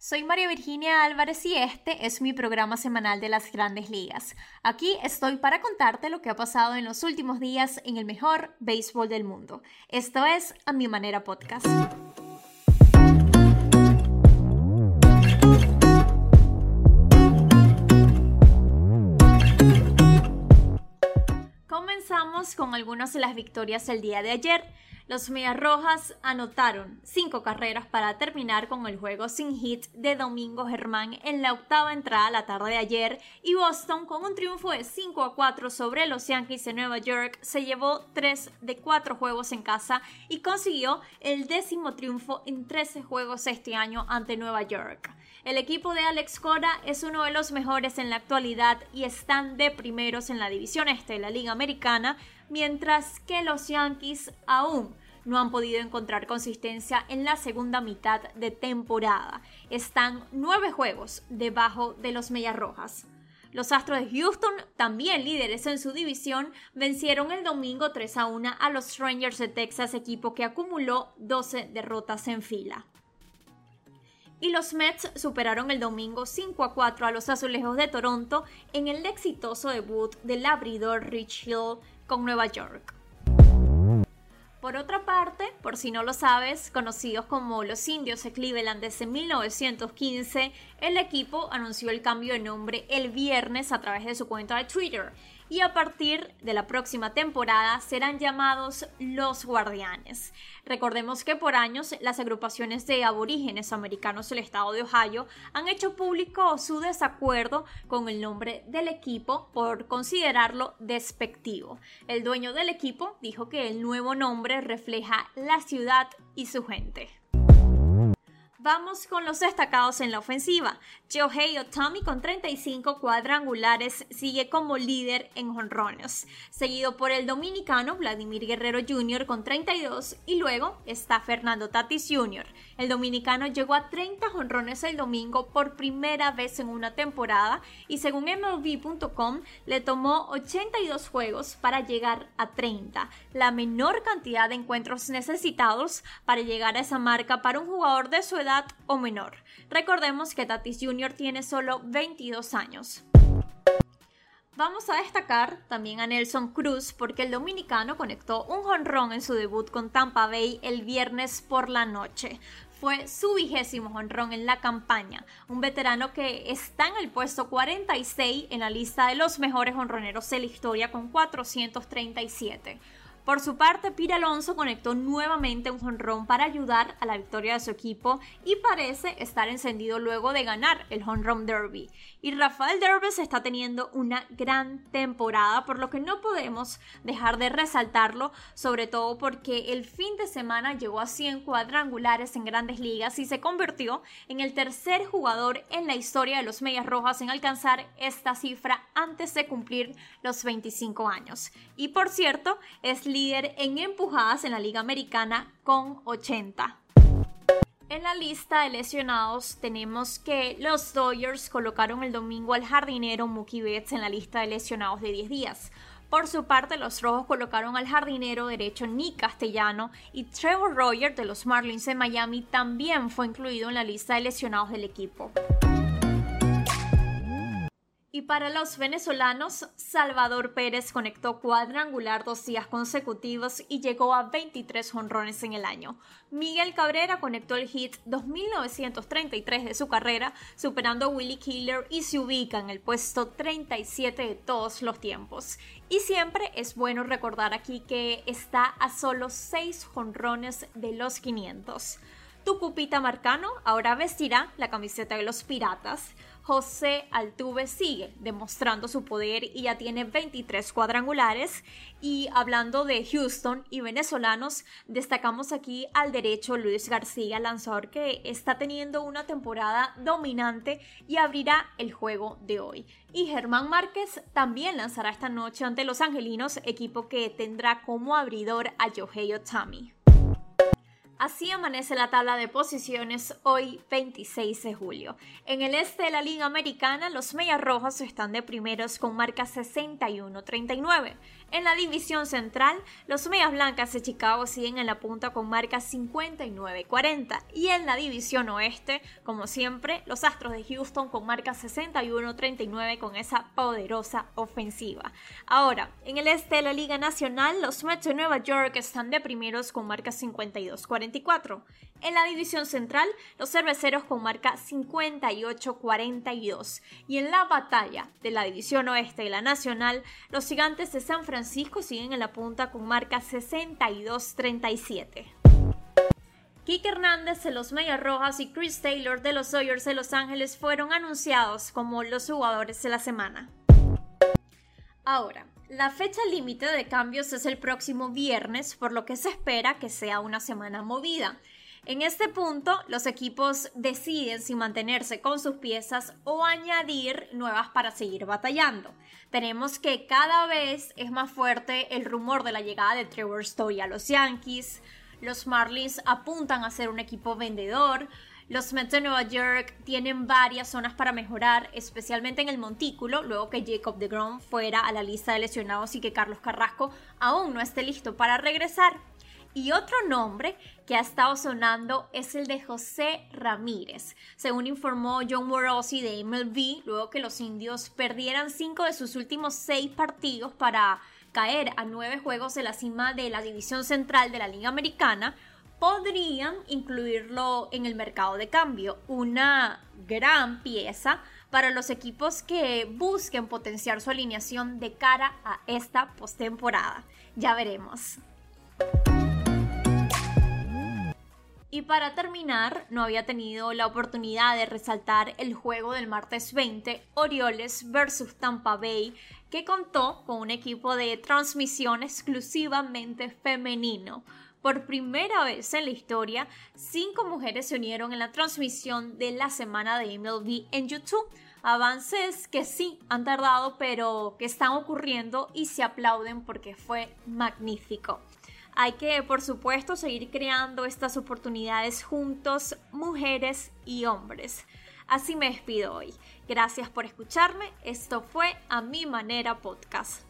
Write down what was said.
Soy María Virginia Álvarez y este es mi programa semanal de las grandes ligas. Aquí estoy para contarte lo que ha pasado en los últimos días en el mejor béisbol del mundo. Esto es A Mi Manera Podcast. Comenzamos con algunas de las victorias del día de ayer. Los Medias Rojas anotaron cinco carreras para terminar con el juego sin hit de Domingo Germán en la octava entrada la tarde de ayer y Boston con un triunfo de 5 a 4 sobre los Yankees de Nueva York se llevó 3 de 4 juegos en casa y consiguió el décimo triunfo en 13 juegos este año ante Nueva York. El equipo de Alex Cora es uno de los mejores en la actualidad y están de primeros en la división este de la Liga Americana, mientras que los Yankees aún no han podido encontrar consistencia en la segunda mitad de temporada. Están nueve juegos debajo de los Medias Rojas. Los Astros de Houston, también líderes en su división, vencieron el domingo 3 a 1 a los Rangers de Texas, equipo que acumuló 12 derrotas en fila. Y los Mets superaron el domingo 5 a 4 a los Azulejos de Toronto en el exitoso debut del abridor Rich Hill con Nueva York. Por otra parte, por si no lo sabes, conocidos como los indios de Cleveland desde 1915, el equipo anunció el cambio de nombre el viernes a través de su cuenta de Twitter y a partir de la próxima temporada serán llamados los guardianes. Recordemos que por años las agrupaciones de aborígenes americanos del estado de Ohio han hecho público su desacuerdo con el nombre del equipo por considerarlo despectivo. El dueño del equipo dijo que el nuevo nombre refleja la ciudad y su gente. Vamos con los destacados en la ofensiva. Shohei Otami con 35 cuadrangulares sigue como líder en jonrones, seguido por el dominicano Vladimir Guerrero Jr. con 32 y luego está Fernando Tatis Jr. El dominicano llegó a 30 jonrones el domingo por primera vez en una temporada y según MLB.com le tomó 82 juegos para llegar a 30, la menor cantidad de encuentros necesitados para llegar a esa marca para un jugador de su edad o menor. Recordemos que Tatis Jr. tiene solo 22 años. Vamos a destacar también a Nelson Cruz porque el dominicano conectó un jonrón en su debut con Tampa Bay el viernes por la noche. Fue su vigésimo jonrón en la campaña, un veterano que está en el puesto 46 en la lista de los mejores jonroneros de la historia con 437. Por su parte, Pira Alonso conectó nuevamente un jonrón para ayudar a la victoria de su equipo y parece estar encendido luego de ganar el Home Derby. Y Rafael Derbez está teniendo una gran temporada, por lo que no podemos dejar de resaltarlo, sobre todo porque el fin de semana llegó a 100 cuadrangulares en grandes ligas y se convirtió en el tercer jugador en la historia de los Medias Rojas en alcanzar esta cifra antes de cumplir los 25 años. Y por cierto, es en empujadas en la Liga Americana con 80. En la lista de lesionados tenemos que los Dodgers colocaron el domingo al jardinero Mookie Betts en la lista de lesionados de 10 días. Por su parte, los rojos colocaron al jardinero derecho Nick Castellano y Trevor Rogers de los Marlins de Miami también fue incluido en la lista de lesionados del equipo. Y para los venezolanos, Salvador Pérez conectó cuadrangular dos días consecutivos y llegó a 23 honrones en el año. Miguel Cabrera conectó el hit 2933 de su carrera, superando a Willie Killer y se ubica en el puesto 37 de todos los tiempos. Y siempre es bueno recordar aquí que está a solo 6 honrones de los 500. Tu cupita Marcano ahora vestirá la camiseta de los Piratas. José Altuve sigue demostrando su poder y ya tiene 23 cuadrangulares. Y hablando de Houston y venezolanos, destacamos aquí al derecho Luis García, lanzador que está teniendo una temporada dominante y abrirá el juego de hoy. Y Germán Márquez también lanzará esta noche ante los Angelinos, equipo que tendrá como abridor a Yohei Otami. Así amanece la tabla de posiciones hoy 26 de julio. En el este de la Liga Americana, los Medias Rojas están de primeros con marca 61-39. En la división central, los Medias Blancas de Chicago siguen en la punta con marca 59-40 y en la división oeste, como siempre, los Astros de Houston con marca 61-39 con esa poderosa ofensiva. Ahora, en el este de la Liga Nacional, los Mets de Nueva York están de primeros con marca 52-44. En la división central, los cerveceros con marca 58-42. Y en la batalla de la división oeste y la nacional, los gigantes de San Francisco siguen en la punta con marca 62-37. Kike Hernández de los Medias Rojas y Chris Taylor de los Dodgers de Los Ángeles fueron anunciados como los jugadores de la semana. Ahora, la fecha límite de cambios es el próximo viernes, por lo que se espera que sea una semana movida. En este punto, los equipos deciden si mantenerse con sus piezas o añadir nuevas para seguir batallando. Tenemos que cada vez es más fuerte el rumor de la llegada de Trevor Story a los Yankees. Los Marlins apuntan a ser un equipo vendedor. Los Mets de Nueva York tienen varias zonas para mejorar, especialmente en el montículo, luego que Jacob de Grom fuera a la lista de lesionados y que Carlos Carrasco aún no esté listo para regresar. Y otro nombre que ha estado sonando es el de José Ramírez. Según informó John Morosi de MLB, luego que los indios perdieran cinco de sus últimos seis partidos para caer a nueve juegos de la cima de la división central de la Liga Americana, podrían incluirlo en el mercado de cambio. Una gran pieza para los equipos que busquen potenciar su alineación de cara a esta postemporada. Ya veremos. Y para terminar, no había tenido la oportunidad de resaltar el juego del martes 20, Orioles versus Tampa Bay, que contó con un equipo de transmisión exclusivamente femenino. Por primera vez en la historia, cinco mujeres se unieron en la transmisión de la semana de MLB en YouTube. Avances que sí han tardado, pero que están ocurriendo y se aplauden porque fue magnífico. Hay que, por supuesto, seguir creando estas oportunidades juntos, mujeres y hombres. Así me despido hoy. Gracias por escucharme. Esto fue A Mi Manera Podcast.